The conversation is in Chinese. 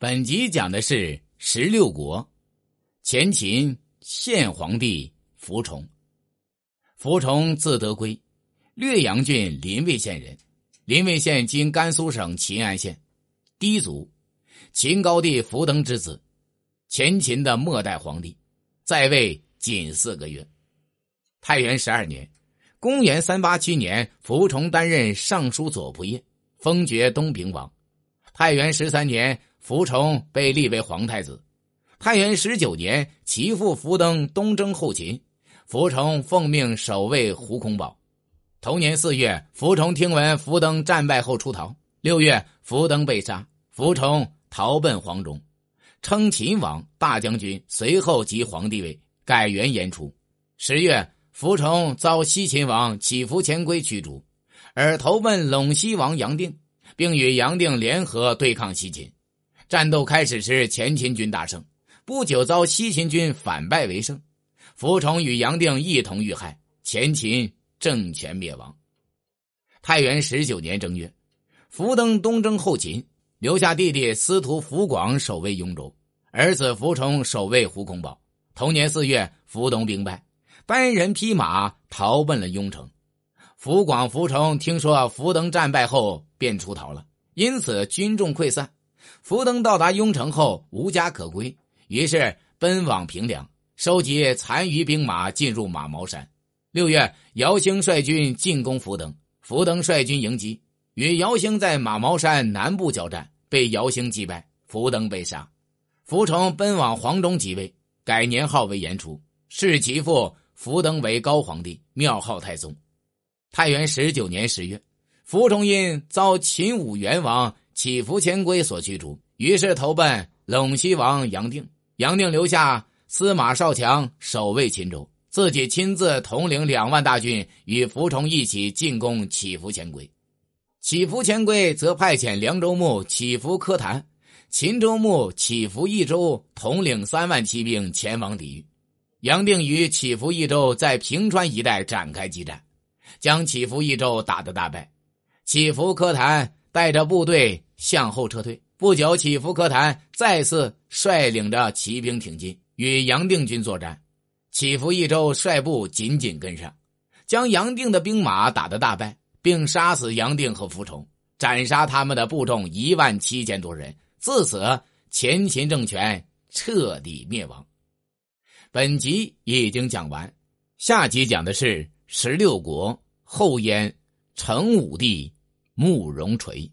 本集讲的是十六国，前秦献皇帝福崇。福崇字德归，略阳郡临渭县人。临渭县今甘肃省秦安县，氐族，秦高帝福登之子，前秦的末代皇帝，在位仅四个月。太元十二年，公元三八七年，福崇担任尚书左仆射，封爵东平王。太元十三年。福崇被立为皇太子。太元十九年，其父福登东征后秦，福崇奉命守卫胡空堡。同年四月，福崇听闻福登战败后出逃。六月，福登被杀，福崇逃奔黄忠，称秦王大将军，随后即皇帝位，改元延初。十月，福崇遭西秦王乞伏前规驱逐，而投奔陇西王杨定，并与杨定联合对抗西秦。战斗开始时，前秦军大胜，不久遭西秦军反败为胜，福崇与杨定一同遇害，前秦政权灭亡。太元十九年正月，福登东征后秦，留下弟弟司徒福广守卫雍州，儿子福崇守卫胡孔堡。同年四月，福东兵败，单人匹马逃奔了雍城。福广、福崇听说福登战败后，便出逃了，因此军众溃散。福登到达雍城后无家可归，于是奔往平凉，收集残余兵马进入马毛山。六月，姚兴率军进攻福登，福登率军迎击，与姚兴在马毛山南部交战，被姚兴击败，福登被杀。福崇奔往黄忠即位，改年号为延初，谥其父福登为高皇帝，庙号太宗。太元十九年十月，福崇因遭秦武元王。乞伏前规所驱逐，于是投奔陇西王杨定。杨定留下司马少强守卫秦州，自己亲自统领两万大军与福崇一起进攻乞伏前规。乞伏前规则派遣凉州牧乞伏柯谭、秦州牧乞伏益州统领三万骑兵前往抵御。杨定与乞伏益州在平川一带展开激战，将乞伏益州打得大败。乞伏柯谭带着部队。向后撤退，不久，乞伏可谈再次率领着骑兵挺进，与杨定军作战。乞伏益州率部紧紧跟上，将杨定的兵马打得大败，并杀死杨定和福崇，斩杀他们的部众一万七千多人。自此，前秦政权彻底灭亡。本集已经讲完，下集讲的是十六国后燕成武帝慕容垂。